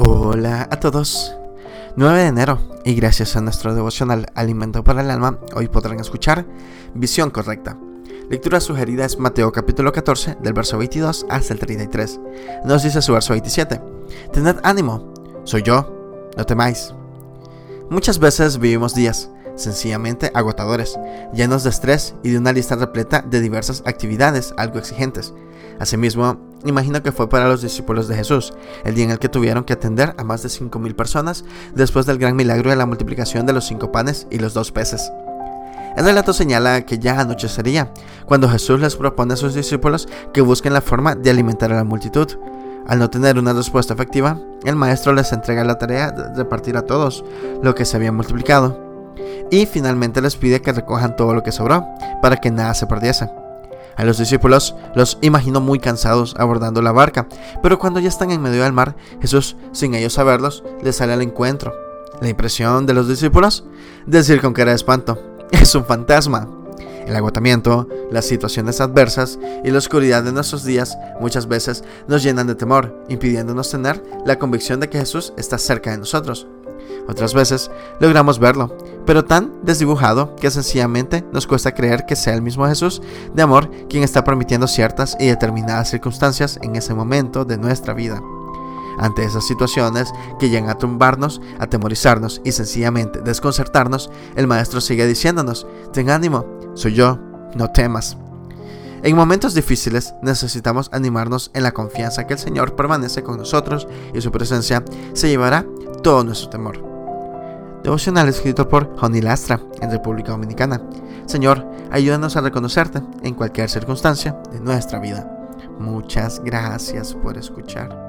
Hola a todos. 9 de enero y gracias a nuestro devocional Alimento para el Alma, hoy podrán escuchar Visión Correcta. Lectura sugerida es Mateo capítulo 14 del verso 22 hasta el 33. Nos dice su verso 27. Tened ánimo, soy yo, no temáis. Muchas veces vivimos días sencillamente agotadores, llenos de estrés y de una lista repleta de diversas actividades algo exigentes. Asimismo, imagino que fue para los discípulos de Jesús, el día en el que tuvieron que atender a más de 5.000 personas después del gran milagro de la multiplicación de los cinco panes y los dos peces. El relato señala que ya anochecería, cuando Jesús les propone a sus discípulos que busquen la forma de alimentar a la multitud. Al no tener una respuesta efectiva, el maestro les entrega la tarea de repartir a todos lo que se había multiplicado. Y finalmente les pide que recojan todo lo que sobró, para que nada se perdiese. A los discípulos los imagino muy cansados abordando la barca, pero cuando ya están en medio del mar, Jesús, sin ellos saberlos, les sale al encuentro. La impresión de los discípulos, decir con cara de espanto, es un fantasma. El agotamiento, las situaciones adversas y la oscuridad de nuestros días muchas veces nos llenan de temor, impidiéndonos tener la convicción de que Jesús está cerca de nosotros. Otras veces logramos verlo, pero tan desdibujado que sencillamente nos cuesta creer que sea el mismo Jesús de amor quien está permitiendo ciertas y determinadas circunstancias en ese momento de nuestra vida. Ante esas situaciones que llegan a tumbarnos, atemorizarnos y sencillamente desconcertarnos, el Maestro sigue diciéndonos, ten ánimo, soy yo, no temas. En momentos difíciles necesitamos animarnos en la confianza que el Señor permanece con nosotros y su presencia se llevará todo nuestro temor. Devocional escrito por Honey Lastra en República Dominicana. Señor, ayúdanos a reconocerte en cualquier circunstancia de nuestra vida. Muchas gracias por escuchar.